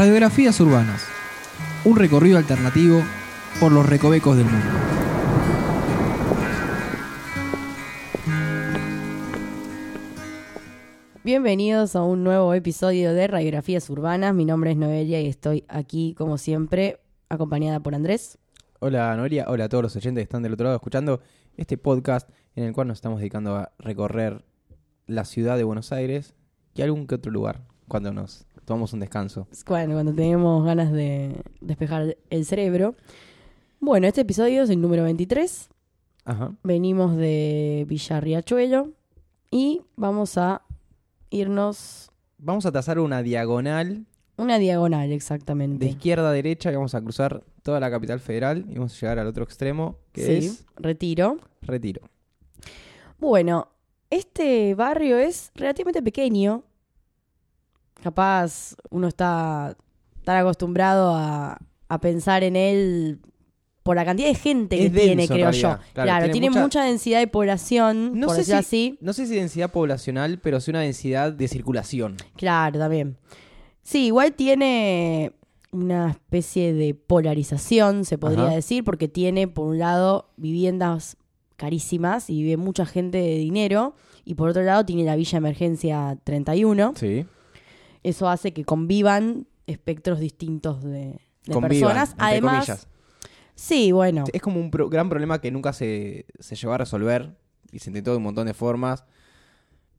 Radiografías urbanas. Un recorrido alternativo por los recovecos del mundo. Bienvenidos a un nuevo episodio de Radiografías Urbanas. Mi nombre es Noelia y estoy aquí, como siempre, acompañada por Andrés. Hola Noelia, hola a todos los oyentes que están del otro lado escuchando este podcast en el cual nos estamos dedicando a recorrer la ciudad de Buenos Aires y algún que otro lugar cuando nos tomamos un descanso. Bueno, cuando tenemos ganas de despejar el cerebro. Bueno, este episodio es el número 23. Ajá. Venimos de Villarriachuelo y vamos a irnos Vamos a trazar una diagonal una diagonal de exactamente. izquierda a derecha y vamos a cruzar toda la capital federal y vamos a llegar al otro extremo que Sí, es retiro. Retiro. Bueno, este barrio es relativamente pequeño. Capaz uno está tan acostumbrado a, a pensar en él por la cantidad de gente que Es tiene, denso, creo yo. Claro, Claro, tiene tiene, mucha- mucha... densidad de población, No por sé si- así. No sé si densidad poblacional, pero sí una densidad de circulación. Claro, también. Sí, igual tiene una especie de polarización, se podría Ajá. decir, porque tiene, por un lado, viviendas carísimas y vive mucha gente de dinero, y por otro lado tiene la Villa Emergencia 31. Sí. Eso hace que convivan espectros distintos de, de Convivan, personas. Además, comillas. sí, bueno, Es como un pro- gran problema que nunca se, se llegó a resolver y se intentó de un montón de formas.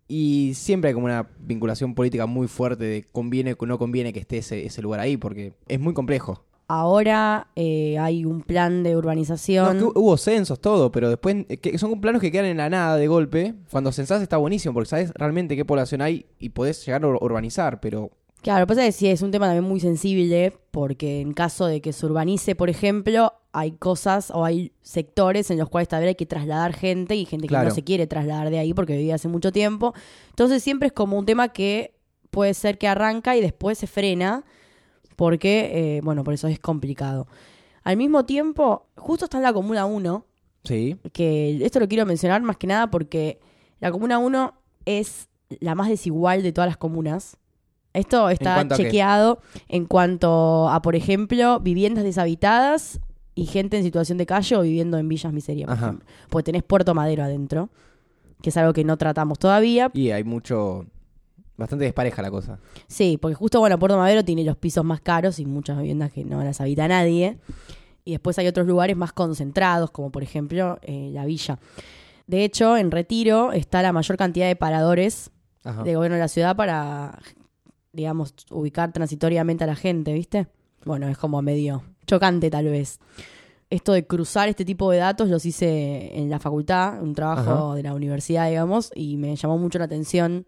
Y siempre hay como una vinculación política muy fuerte de conviene o no conviene que esté ese, ese lugar ahí, porque es muy complejo. Ahora eh, hay un plan de No, urbanización. que hubo censos, todo, pero después eh, que son planos que quedan en la nada de golpe. Cuando censás está buenísimo, porque sabes realmente qué población hay y podés llegar a ur- urbanizar, pero Claro, lo que pasa es que sí, es un tema también muy sensible, porque en caso de que se urbanice, por ejemplo, hay cosas o hay sectores en los cuales vez hay que trasladar gente y gente que Claro. no se quiere trasladar de ahí porque vivía hace mucho tiempo. Entonces siempre es como un tema que puede ser que arranca y después se frena, porque, eh, bueno, por eso es complicado. Al mismo tiempo, justo está en la Comuna 1, sí. que esto lo quiero mencionar más que nada porque la Comuna 1 es la más desigual de todas las comunas. Esto está chequeado en cuanto a, por ejemplo, viviendas deshabitadas y gente en situación de calle o viviendo en villas miseria, por Ajá. ejemplo. Porque tenés Puerto Madero adentro, que es algo que no tratamos todavía. Y hay mucho. Bastante despareja la cosa. Sí, porque justo, bueno, Puerto Madero tiene los pisos más caros y muchas viviendas que no las habita nadie. Y después hay otros lugares más concentrados, como por ejemplo eh, la villa. De hecho, en Retiro está la mayor cantidad de paradores Ajá. de gobierno de la ciudad para, digamos, ubicar transitoriamente a la gente, ¿viste? Bueno, es como medio chocante tal vez. Esto de cruzar este tipo de datos los hice en la facultad, un trabajo Ajá. de la universidad, digamos, y me llamó mucho la atención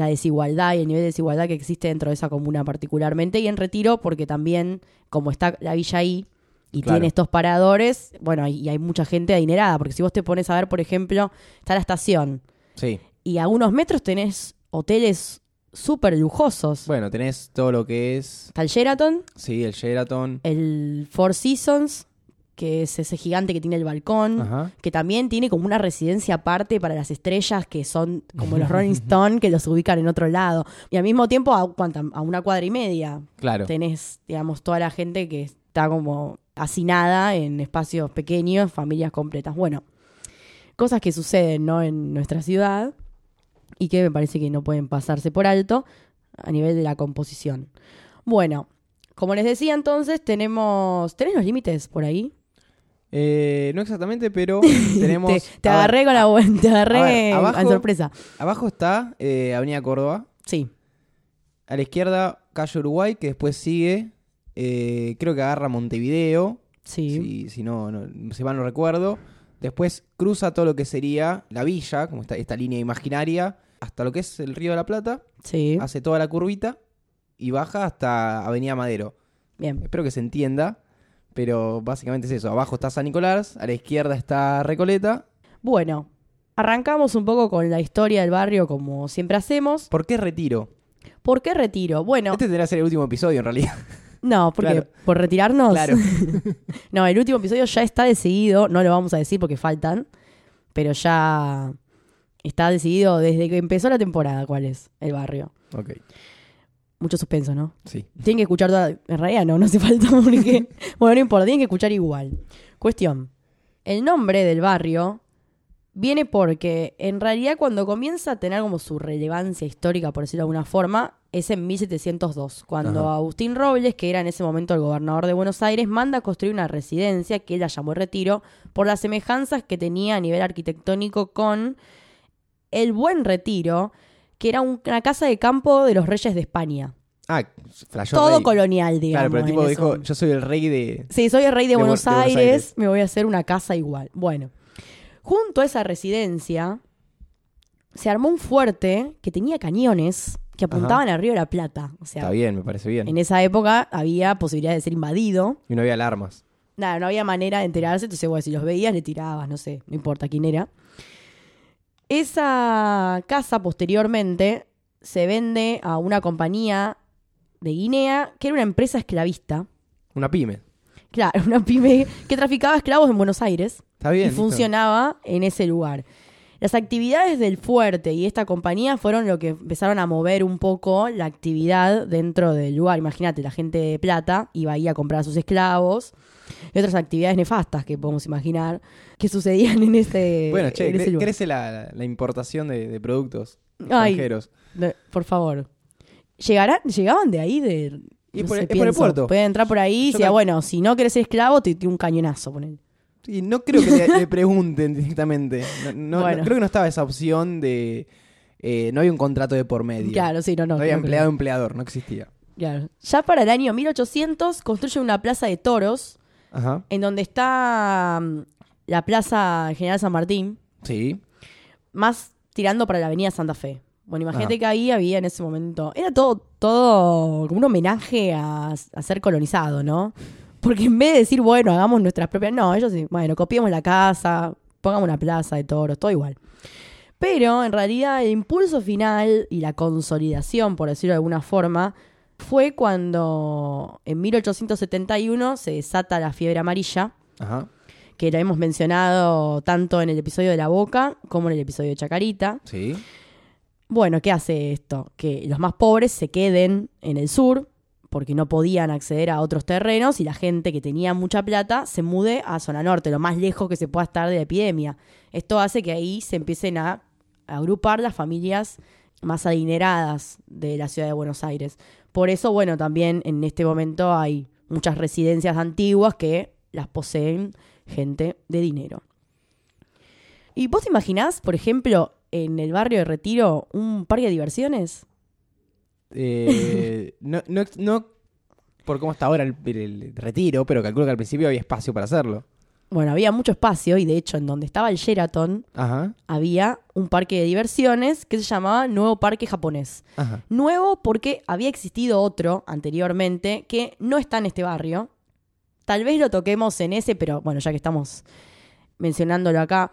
la desigualdad y el nivel de desigualdad que existe dentro de esa comuna particularmente y en Retiro porque también como está la villa ahí y Claro. tiene estos paradores, bueno, y hay mucha gente adinerada, porque si vos te pones a ver, por ejemplo, está la estación Sí. y a unos metros tenés hoteles súper lujosos. Bueno, tenés todo lo que es. Está el Sheraton, Sí, el Sheraton. el Four Seasons, que es ese gigante que tiene el balcón, Ajá. que también tiene como una residencia aparte para las estrellas que son como los Rolling Stone, que los ubican en otro lado. Y al mismo tiempo, a una cuadra y media, Claro. tenés, digamos, toda la gente que está como hacinada en espacios pequeños, familias completas. Bueno, cosas que suceden, ¿no? En nuestra ciudad y que me parece que no pueden pasarse por alto a nivel de la composición. Bueno, como les decía entonces, tenemos... ¿Tenés los límites por ahí? Eh, no exactamente, pero tenemos. te, te agarré con la te agarré en sorpresa. Abajo está eh, Avenida Córdoba. Sí, A la izquierda, calle Uruguay, que después sigue. eh, creo que agarra Montevideo. sí. Si, si no, no, si mal no recuerdo. Después cruza todo lo que sería la villa, como esta, esta línea imaginaria, hasta lo que es el Río de la Plata. Sí, Hace toda la curvita y baja hasta Avenida Madero. bien. Espero que se entienda. Pero básicamente es eso. Abajo está San Nicolás, a la izquierda está Recoleta. Bueno, arrancamos un poco con la historia del barrio como siempre hacemos. ¿Por qué retiro? ¿Por qué retiro? Bueno, Este tendría que ser el último episodio en realidad. no, porque claro. por retirarnos. Claro. no, el último episodio ya está decidido, no lo vamos a decir porque faltan, pero ya está decidido desde que empezó la temporada cuál es el barrio. ok. Mucho suspenso, ¿no? Sí. Tienen que escuchar toda... En realidad no, no hace falta porque... bueno, no importa, tienen que escuchar igual. Cuestión. El nombre del barrio viene porque en realidad cuando comienza a tener como su relevancia histórica, por decirlo de alguna forma, es en 1702, cuando Ajá. Agustín Robles, que era en ese momento el gobernador de Buenos Aires, manda a construir una residencia que él la llamó Retiro por las semejanzas que tenía a nivel arquitectónico con el Buen Retiro, que era un- una casa de campo de los reyes de España. Ah, flashó Todo rey. colonial, digamos. Claro, pero el tipo dijo, eso. yo soy el rey de... Sí, soy el rey de, De Bu- Buenos, de Buenos Aires, me voy a hacer una casa igual. Bueno, junto a esa residencia se armó un fuerte que tenía cañones que apuntaban al río de la Plata. O sea, Está bien, me parece bien. en esa época había posibilidad de ser invadido. Y no había alarmas. Nada, no había manera de enterarse, entonces bueno, si los veías le tirabas, no sé, no importa quién era. Esa casa posteriormente se vende a una compañía de Guinea, que era una empresa esclavista. Una pyme. Claro, una pyme que traficaba esclavos en Buenos Aires Está bien. y listo. funcionaba en ese lugar. Las actividades del fuerte y esta compañía fueron lo que empezaron a mover un poco la actividad dentro del lugar. Imagínate, la gente de plata iba ahí a comprar a sus esclavos y otras actividades nefastas que podemos imaginar que sucedían en este, Bueno, che, en ese cre- lugar. crece la, la importación de, de productos Ay. extranjeros. De- por favor. ¿Llegarán, ¿Llegaban de ahí? De, Y no por- sé, es por el puerto. Pueden entrar por ahí y decía, bueno, si no querés ser esclavo, te tiro un cañonazo. Poner. Y no creo que le, le pregunten directamente. No, no- Bueno. no- creo que no estaba esa opción de... eh, no había un contrato de por medio. Claro, sí, no, no. No, había empleado-empleador, no existía. Claro. Ya para el año 1800 construye una plaza de toros Ajá. en donde está mm, la plaza General San Martín, Sí. más tirando para la avenida Santa Fe. Bueno, imagínate Ajá. que ahí había en ese momento, era todo, todo como un homenaje a, a ser colonizado, ¿no? Porque en vez de decir, bueno, hagamos nuestras propias, no, ellos sí, bueno, copiemos la casa, pongamos una plaza de toros, todo igual. Pero en realidad el impulso final y la consolidación, por decirlo de alguna forma, fue cuando en 1871 se desata la fiebre amarilla, Ajá. que la hemos mencionado tanto en el episodio de La Boca como en el episodio de Chacarita. Sí. Bueno, ¿qué hace esto? Que los más pobres se queden en el sur porque no podían acceder a otros terrenos y la gente que tenía mucha plata se mude a zona norte, lo más lejos que se pueda estar de la epidemia. Esto hace que ahí se empiecen a agrupar las familias más adineradas de la ciudad de Buenos Aires. Por eso, bueno, también en este momento hay muchas residencias antiguas que las poseen gente de dinero. ¿Y vos te imaginás, por ejemplo, en el barrio de Retiro, un parque de diversiones? Eh, no, no, no por cómo está ahora el, el retiro, pero calculo que al principio había espacio para hacerlo. Bueno, había mucho espacio y de hecho en donde estaba el Sheraton Ajá. había un parque de diversiones que se llamaba Nuevo Parque Japonés. Ajá. Nuevo porque había existido otro anteriormente que no está en este barrio. Tal vez lo toquemos en ese, pero bueno, ya que estamos mencionándolo acá.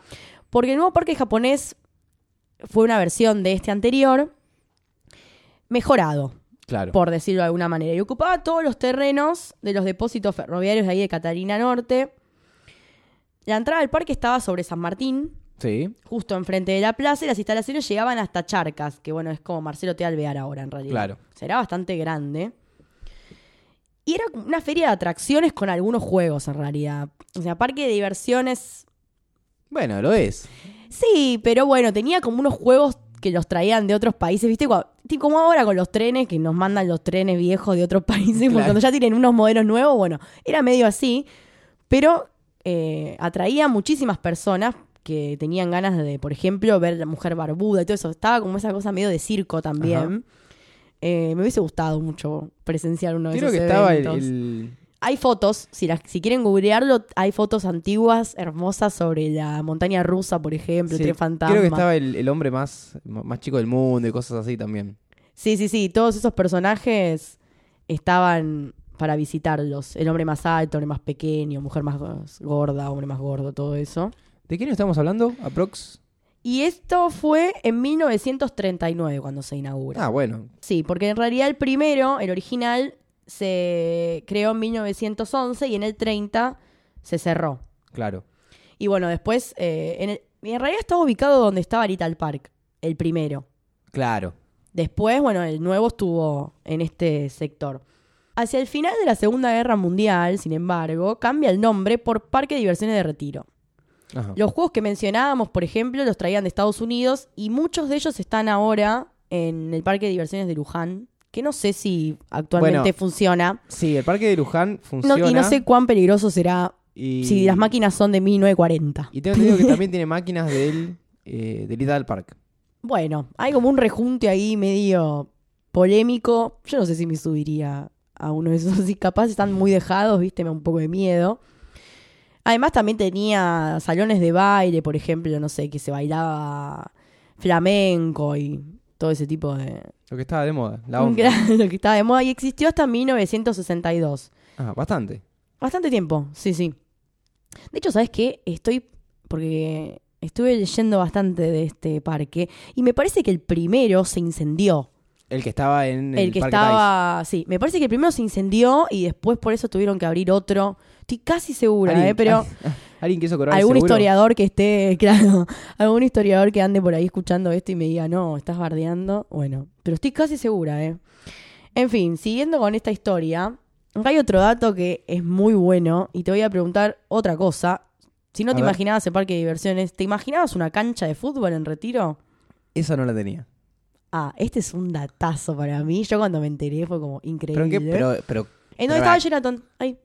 Porque el nuevo parque japonés fue una versión de este anterior mejorado, Claro. por decirlo de alguna manera. Y ocupaba todos los terrenos de los depósitos ferroviarios de ahí de Catalina Norte. La entrada al parque estaba sobre San Martín, Sí. justo enfrente de la plaza, y las instalaciones llegaban hasta Charcas, que bueno, es como Marcelo Te Alvear ahora en realidad. Claro. O sea, era bastante grande. Y era como una feria de atracciones con algunos juegos en realidad. O sea, parque de diversiones. Bueno, lo es. Sí, pero bueno, tenía como unos juegos que los traían de otros países, ¿viste? Cuando- como ahora con los trenes, que nos mandan los trenes viejos de otros países, porque Claro. cuando ya tienen unos modelos nuevos, bueno, era medio así. Pero eh, atraía a muchísimas personas que tenían ganas de, por ejemplo, ver la mujer barbuda y todo eso. Estaba como esa cosa medio de circo también. Eh, me hubiese gustado mucho presenciar uno de Creo esos que estaba el, Hay fotos, si, las, si quieren googlearlo, hay fotos antiguas, hermosas sobre la montaña rusa, por ejemplo, el sí, tren fantasma. Creo que estaba el, el hombre más, más chico del mundo y cosas así también. Sí, sí, sí, todos esos personajes estaban para visitarlos. El hombre más alto, el hombre más pequeño, mujer más gorda, hombre más gordo, todo eso. ¿De quién estamos hablando? Aprox. Y esto fue en 1939 cuando se inaugura. Ah, bueno. Sí, porque en realidad el primero, el original, se creó en 1911 y en el 30 se cerró. Claro. Y bueno, después, eh, en, el- en realidad estaba ubicado donde estaba Little Park, el primero. Claro. Después, bueno, el nuevo estuvo en este sector. Hacia el final de la Segunda Guerra Mundial, sin embargo, cambia el nombre por Parque de Diversiones de Retiro. Ajá. Los juegos que mencionábamos, por ejemplo, los traían de Estados Unidos y muchos de ellos están ahora en el Parque de Diversiones de Luján, que no sé si actualmente Bueno, funciona. Sí, el parque de Luján No- funciona. y no sé cuán peligroso será y- si las máquinas son de 1940. Y tengo entendido que también tiene máquinas del, eh, del Idal Park. Bueno, hay como un rejunte ahí medio polémico. Yo no sé si me subiría a uno de esos. Si capaz están muy dejados, viste, me da un poco de miedo. Además también tenía salones de baile, por ejemplo, no sé, que se bailaba flamenco y todo ese tipo de... Lo que estaba de moda. La onda. Lo que estaba de moda y existió hasta 1962. Ah, bastante. Bastante tiempo, sí, sí. De hecho, ¿sabes qué? Estoy. Porque estuve leyendo bastante de este parque y me parece que el primero se incendió. El que estaba en el, El, que Parque estaba. Sí, me parece que el primero se incendió y después por eso tuvieron que abrir otro. Estoy casi segura, ¿eh? Pero Alguien quiso cobrar algún historiador que esté. Claro, algún historiador que ande por ahí escuchando esto y me diga, no, estás bardeando. Bueno, pero estoy casi segura, ¿eh? En fin, siguiendo con esta historia, hay otro dato que es muy bueno y te voy a preguntar otra cosa. Si no A te ver. imaginabas el parque de diversiones, ¿te imaginabas una cancha de fútbol en retiro? Esa no la tenía. Ah, este es un datazo para mí. Yo cuando me enteré fue como ¿Pero increíble. en qué? Pero, pero, ¿En pero dónde estaba Sheraton? Ahí.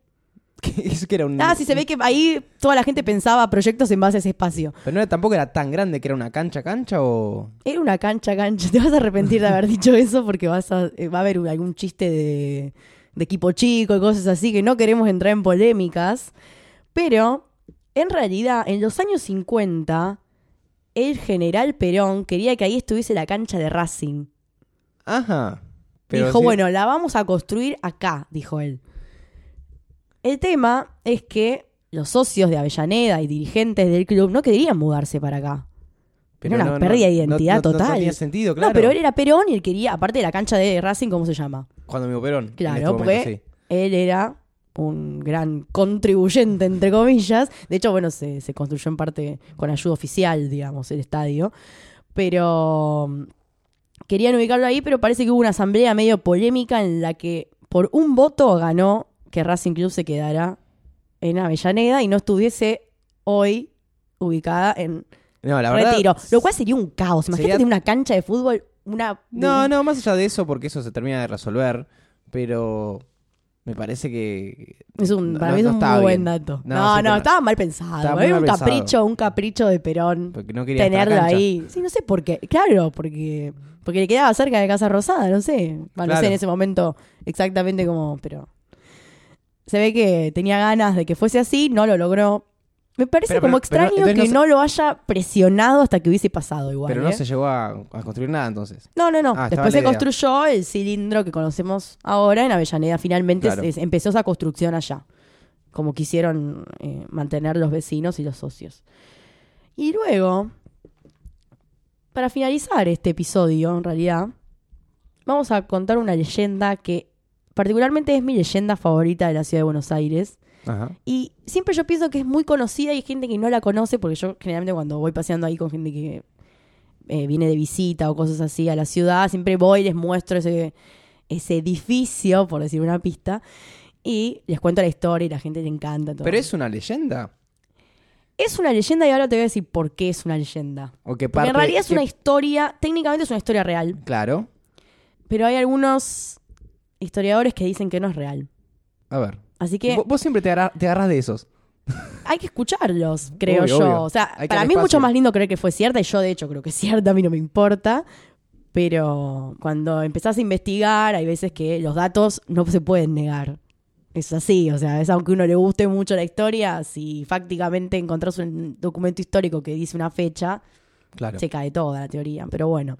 Eso que era un... Ah, sí, se ve que ahí toda la gente pensaba proyectos en base a ese espacio. Pero no era- tampoco era tan grande que era una cancha, cancha o... Era una cancha, cancha. Te vas a arrepentir de haber dicho eso porque vas a, eh, va a haber algún chiste de, de equipo chico y cosas así que no queremos entrar en polémicas. Pero, en realidad, en los años 50, el general Perón quería que ahí estuviese la cancha de Racing. Ajá. Pero dijo, bueno, la vamos a construir acá, dijo él. El tema es que los socios de Avellaneda y dirigentes del club no querían mudarse para acá. pero era una no- no- pérdida de no- identidad no- no total. tenía sentido, claro. No, pero él era Perón y él quería, aparte de la cancha de Racing, ¿cómo se llama? Cuando me Perón. Claro, este momento, porque sí. él era un gran contribuyente, entre comillas. De hecho, bueno, se, se construyó en parte con ayuda oficial, digamos, el estadio. Pero mm, querían ubicarlo ahí, pero parece que hubo una asamblea medio polémica en la que por un voto ganó que Racing Club se quedara en Avellaneda y no estuviese hoy ubicada en No, la verdad... Retiro. Lo cual sería un caos. Imagínate sería- una cancha de fútbol, una... No, no, más allá de eso, porque eso se termina de resolver, pero me parece que... Es un, no- para no- mí es un muy buen dato. No, No, sí, no, pero- estaba mal pensado. Estaba mal un pensado. capricho, un capricho de Perón. Porque no quería Tenerlo ahí. Sí, no sé por qué. Claro, porque porque le quedaba cerca de Casa Rosada, no sé. Bueno, no sé en ese momento exactamente cómo, pero se ve que tenía ganas de que fuese así, no lo logró. Me parece Pero- como pero- extraño que no se- no lo haya presionado hasta que hubiese pasado igual. Pero no ¿eh? se llegó a, a construir nada entonces. No, no, no. Ah, Después se construyó el cilindro que conocemos ahora en Avellaneda. Finalmente Claro. empezó esa construcción allá. Como quisieron eh, mantener los vecinos y los socios. Y luego, para finalizar este episodio, en realidad, vamos a contar una leyenda que particularmente es mi leyenda favorita de la ciudad de Buenos Aires. Ajá. Y siempre yo pienso que es muy conocida y hay gente que no la conoce, porque yo generalmente cuando voy paseando ahí con gente que eh, viene de visita o cosas así a la ciudad, siempre voy y les muestro ese, ese edificio, por decir una pista, y les cuento la historia y la gente le encanta. todo. Pero es una leyenda. Es una leyenda y ahora te voy a decir por qué es una leyenda. O que Porque parte, en realidad es que- una historia, técnicamente es una historia real, Claro. pero hay algunos historiadores que dicen que no es real. A ver. Así que Vos, vos siempre te, agarra- te agarras de esos. hay que escucharlos, creo Obvio, yo. obvio. O sea, Hay para mí es mucho más lindo creer que fue cierta y yo de hecho creo que es cierta, a mí no me importa. Pero cuando empezás a investigar, hay veces que los datos no se pueden negar. Es así, o sea, es aunque uno le guste mucho la historia, si fácticamente encontrás un documento histórico que dice una fecha, Claro. se cae toda la teoría. Pero bueno,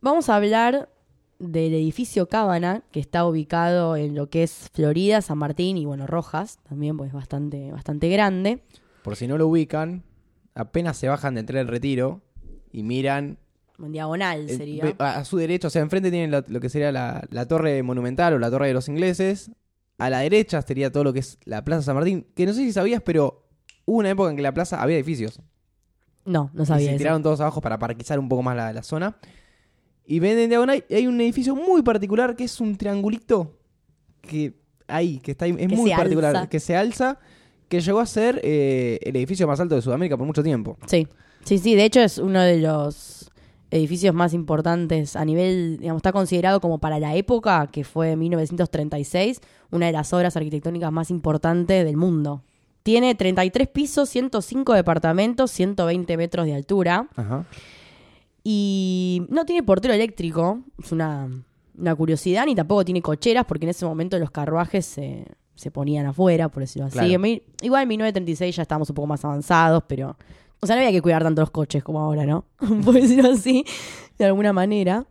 vamos a hablar del edificio Cábana, que está ubicado en lo que es Florida, San Martín y bueno, Rojas, también pues bastante, bastante grande. Por si no lo ubican, apenas se bajan del tren retiro y miran En diagonal eh, sería. a, su derecha, o sea, enfrente tienen lo, lo que sería la, la torre monumental o la torre de los ingleses. A la derecha sería todo lo que es la Plaza San Martín, que no sé si sabías, pero hubo una época en que la plaza había edificios. No, no y sabía se eso. tiraron todos abajo para parquizar un poco más la, la zona. Y ven en diagonal, y hay un edificio muy particular que es un triangulito que ahí, que está ahí, es Que muy particular, alza. que se alza, que llegó a ser eh, el edificio más alto de Sudamérica por mucho tiempo. Sí, sí, sí. De hecho, es uno de los edificios más importantes a nivel, digamos, está considerado como para la época, que fue 1936, una de las obras arquitectónicas más importantes del mundo. Tiene 33 pisos, 105 departamentos, 120 metros de altura. Ajá. Y no tiene portero eléctrico, es una, una curiosidad, ni tampoco tiene cocheras, porque en ese momento los carruajes se, se ponían afuera, por decirlo así. Claro. En mi- igual en 1936 ya estábamos un poco más avanzados, pero. O sea, no había que cuidar tanto los coches como ahora, ¿no? por decirlo así, de alguna manera.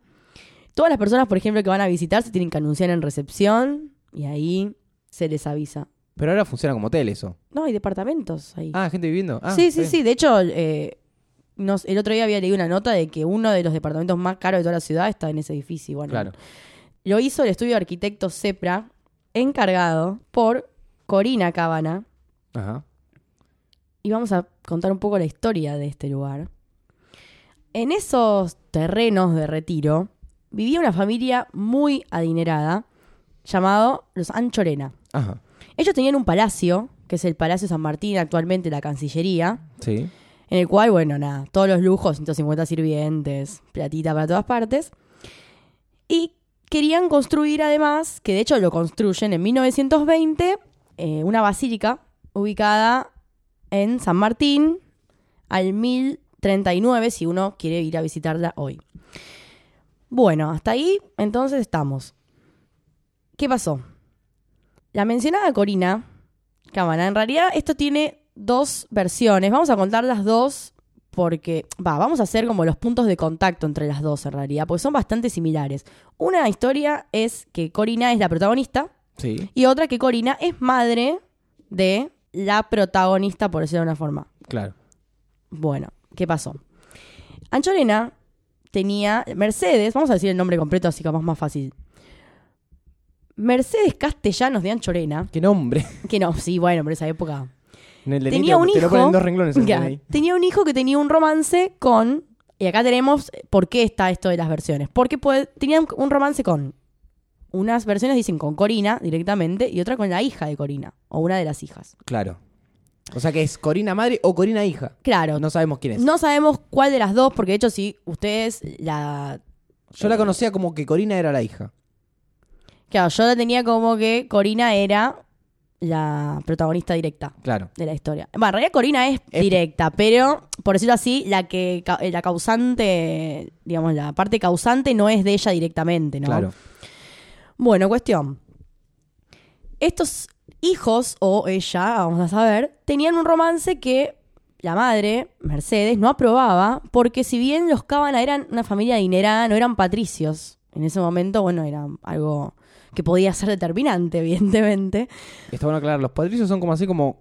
Todas las personas, por ejemplo, que van a visitar se tienen que anunciar en recepción y ahí se les avisa. Pero ahora funciona como hotel eso. No, hay departamentos ahí. Ah, gente viviendo. Ah, sí, sí, está sí. De hecho, eh, nos- el otro día había leído una nota de que uno de los departamentos más caros de toda la ciudad está en ese edificio. Bueno, Claro. Lo hizo el estudio de arquitecto CEPRA, encargado por Corina Cabana. Ajá. Y vamos a contar un poco la historia de este lugar. En esos terrenos de retiro vivía una familia muy adinerada llamado los Anchorena. Ajá. Ellos tenían un palacio, que es el Palacio San Martín, actualmente la Cancillería, Sí. En el cual, bueno, nada, todos los lujos, 150 sirvientes, platita para todas partes. Y querían construir además, que de hecho lo construyen en 1920, eh, una basílica ubicada en San Martín al 1039, si uno quiere ir a visitarla hoy. Bueno, hasta ahí entonces estamos. ¿Qué pasó? La mencionada Corina Cámara, en realidad esto tiene dos versiones. Vamos a contar las dos porque, va, vamos a hacer como los puntos de contacto entre las dos en realidad, porque son bastante similares. Una historia es que Corina es la protagonista Sí. y otra que Corina es madre de la protagonista, por decirlo de una forma. Claro. Bueno, ¿qué pasó? Anchorena tenía Mercedes, vamos a decir el nombre completo así que es más fácil. Mercedes Castellanos de Anchorena, Qué nombre. que no, sí, bueno, por esa época. En el DNI Tenía te- un te hijo. dos renglones en Ya, tenía un hijo que tenía un romance con. Y acá tenemos por qué está esto de las versiones. Porque puede- tenían un romance con. Unas versiones dicen con Corina directamente y otra con la hija de Corina. O una de las hijas. Claro. O sea que es Corina madre o Corina hija. Claro. No sabemos quién es. No sabemos cuál de las dos, porque de hecho, si ustedes la. Yo la conocía como que Corina era la hija. Claro, yo la tenía como que Corina era la protagonista directa. Claro. de la historia. Bueno, en realidad Corina es Es- directa, pero por decirlo así, la que eh, la causante, digamos, la parte causante no es de ella directamente, ¿no? Claro. Bueno, cuestión. Estos hijos, o ella, vamos a saber, tenían un romance que la madre, Mercedes, no aprobaba, porque si bien los Cábana eran una familia adinerada, no eran patricios. En ese momento, bueno, era algo que podía ser determinante, evidentemente. Está bueno aclarar, los patricios son como así como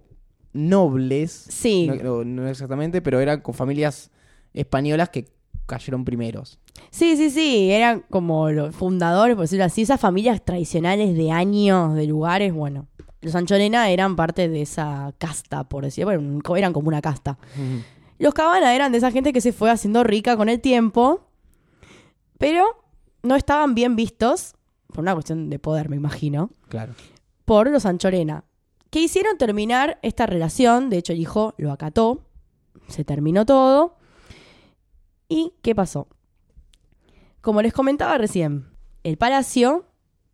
nobles. Sí. No, exactamente, pero eran con familias españolas que cayeron primeros. Sí, sí, sí, eran como los fundadores, por decirlo así, esas familias tradicionales de años, de lugares, bueno. Los Anchorena eran parte de esa casta, por decirlo, bueno, eran como una casta. Los Cabana eran de esa gente que se fue haciendo rica con el tiempo, pero no estaban bien vistos, por una cuestión de poder, me imagino, Claro. por los Anchorena, que hicieron terminar esta relación, de hecho el hijo lo acató, se terminó todo, ¿y qué pasó? Como les comentaba recién, el palacio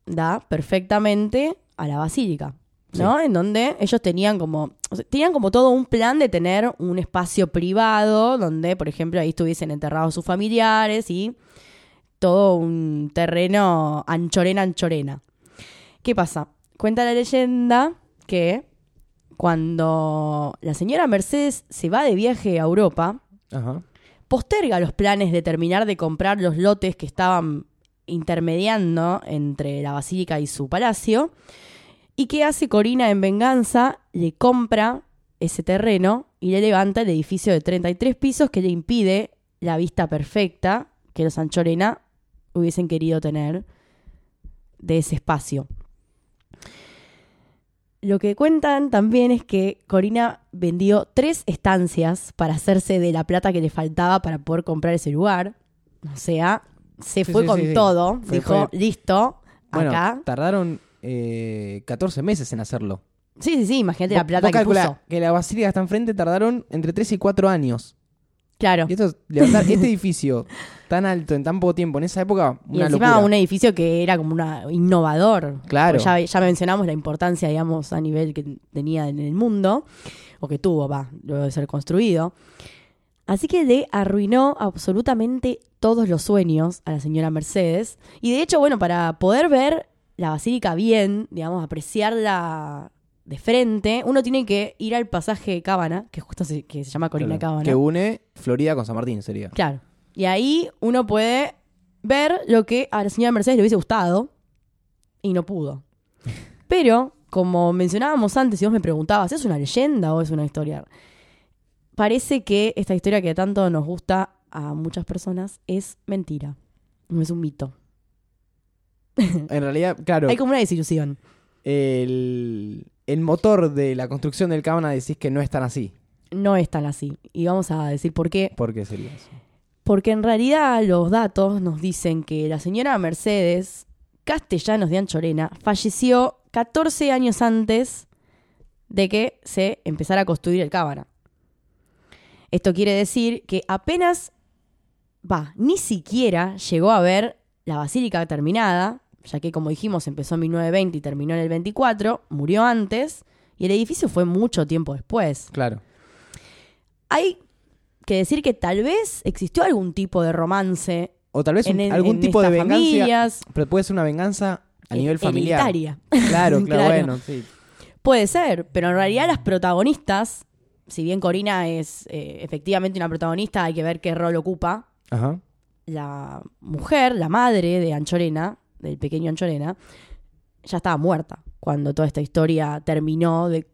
da perfectamente a la basílica, ¿no? En donde ellos tenían como, o sea, tenían como todo un plan de tener un espacio privado donde, por ejemplo, ahí estuviesen enterrados sus familiares y todo un terreno anchorena, anchorena. ¿Qué pasa? Cuenta la leyenda que cuando la señora Mercedes se va de viaje a Europa, Ajá. posterga los planes de terminar de comprar los lotes que estaban intermediando entre la basílica y su palacio. ¿Y qué hace Corina en venganza? Le compra ese terreno y le levanta el edificio de 33 pisos que le impide la vista perfecta que los Anchorena hubiesen querido tener de ese espacio. Lo que cuentan también es que Corina vendió tres estancias para hacerse de la plata que le faltaba para poder comprar ese lugar. O sea, se Sí, fue sí, con sí, todo. Fue- dijo, fue- listo, Bueno, acá. tardaron eh, 14 meses en hacerlo. Sí, sí, sí, imagínate la plata que puso. que la basílica está enfrente tardaron entre 3 y 4 años. Claro. Y esto es levantar este edificio tan alto en tan poco tiempo, en esa época, Y una encima locura. un edificio que era como una innovador. Claro. Ya, ya mencionamos la importancia, digamos, a nivel que tenía en el mundo, o que tuvo, va, luego de ser construido. Así que le arruinó absolutamente todos los sueños a la señora Mercedes. Y de hecho, bueno, para poder ver la basílica bien, digamos, apreciarla de frente, uno tiene que ir al pasaje Cábana, que justo se, que se llama Corina Claro, Cábana. Que une Florida con San Martín, sería. Claro. Y ahí uno puede ver lo que a la señora Mercedes le hubiese gustado y no pudo. Pero, como mencionábamos antes, si vos me preguntabas, ¿es una leyenda o es una historia? Parece que esta historia que tanto nos gusta a muchas personas es mentira. No es un mito. En realidad, claro, Hay como una desilusión. el, el motor de la construcción del Cábana decís que no es tan así. No es tan así. Y vamos a decir por qué. ¿Por qué sería eso? Porque en realidad los datos nos dicen que la señora Mercedes Castellanos de Anchorena falleció 14 años antes de que se empezara a construir el Cábana. Esto quiere decir que apenas, va, ni siquiera llegó a ver la basílica terminada, ya que como dijimos empezó en 1920 y terminó en el 24, murió antes y el edificio fue mucho tiempo después. Claro. Hay que decir que tal vez existió algún tipo de romance O tal vez un- en, algún en tipo de venganza. familias. Pero puede ser una venganza a nivel familiar. hereditaria. Claro, claro, Claro. bueno, sí. Puede ser, pero en realidad las protagonistas, si bien Corina es eh, efectivamente una protagonista, hay que ver qué rol ocupa. Ajá. La mujer, la madre de Anchorena, del pequeño Anchorena, ya estaba muerta cuando toda esta historia terminó de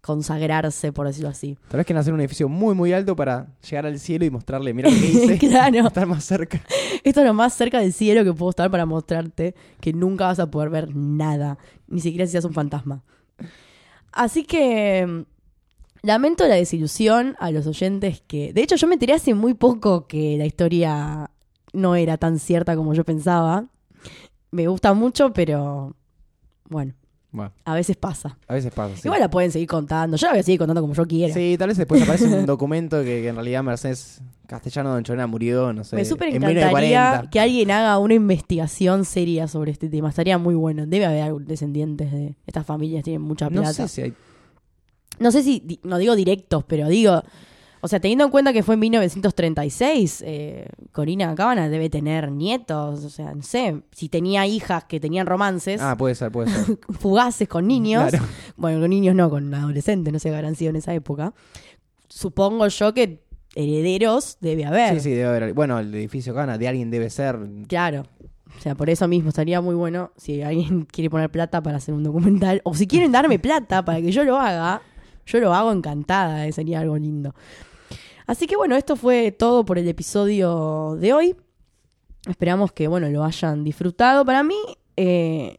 consagrarse, por decirlo así. Tal vez que hacer un edificio muy, muy alto para llegar al cielo y mostrarle, mira lo que hice. claro. Estar más cerca. Esto es lo más cerca del cielo que puedo estar para mostrarte que nunca vas a poder ver nada, ni siquiera si seas un fantasma. Así que mm, lamento la desilusión a los oyentes que, de hecho, yo me enteré hace muy poco que la historia no era tan cierta como yo pensaba. Me gusta mucho, pero bueno, Bueno, a veces pasa. a veces pasa. Sí. Igual la pueden seguir contando. Yo la voy a seguir contando como yo quiera. Sí, tal vez después aparece un documento que, que en realidad Mercedes Castellano de Anchorena murió, no sé. Me súper en encantaría 1940. que alguien haga una investigación seria sobre este tema. Estaría muy bueno. Debe haber descendientes de estas familias, tienen mucha plata. No sé si hay. No sé si, no digo directos, pero digo, o sea, teniendo en cuenta que fue en 1936, eh, Corina Cábana debe tener nietos, o sea, no sé, si tenía hijas que tenían romances Ah, puede ser, puede ser. fugaces con niños, Claro. bueno, con niños no, con adolescentes, no sé qué habrán sido en esa época, supongo yo que herederos debe haber. Sí, sí, debe haber. Bueno, el edificio Cana de alguien debe ser. Claro. O sea, por eso mismo estaría muy bueno si alguien quiere poner plata para hacer un documental. O si quieren darme plata para que yo lo haga, yo lo hago encantada, eh, sería algo lindo. Así que bueno, esto fue todo por el episodio de hoy. Esperamos que bueno lo hayan disfrutado. Para mí, eh,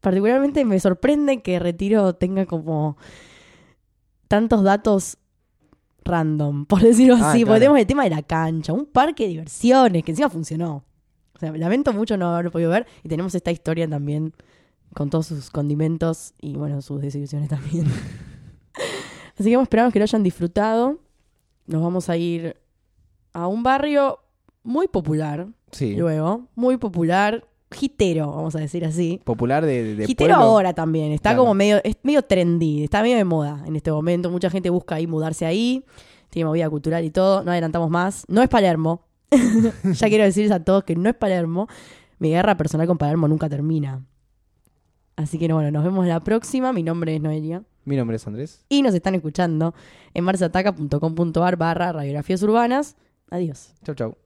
particularmente me sorprende que Retiro tenga como tantos datos random, por decirlo Ah, así. claro. Porque tenemos el tema de la cancha, un parque de diversiones que encima funcionó. O sea, lamento mucho no haberlo podido ver. Y tenemos esta historia también con todos sus condimentos y bueno, sus desilusiones también. Así que esperamos que lo hayan disfrutado. Nos vamos a ir a un barrio muy popular, Sí. luego, muy popular, gitero, vamos a decir así. Popular de, de Gitero pueblo. ahora también, está Claro. como medio, es medio trendy, está medio de moda en este momento. Mucha gente busca ahí mudarse ahí, tiene movida cultural y todo, no adelantamos más. No es Palermo. ya quiero decirles a todos que no es Palermo. Mi guerra personal con Palermo nunca termina. Así que bueno, nos vemos la próxima. Mi nombre es Noelia. Mi nombre es Andrés. Y nos están escuchando en marsataca.com.ar barra radiografías urbanas. Adiós. Chau, chau.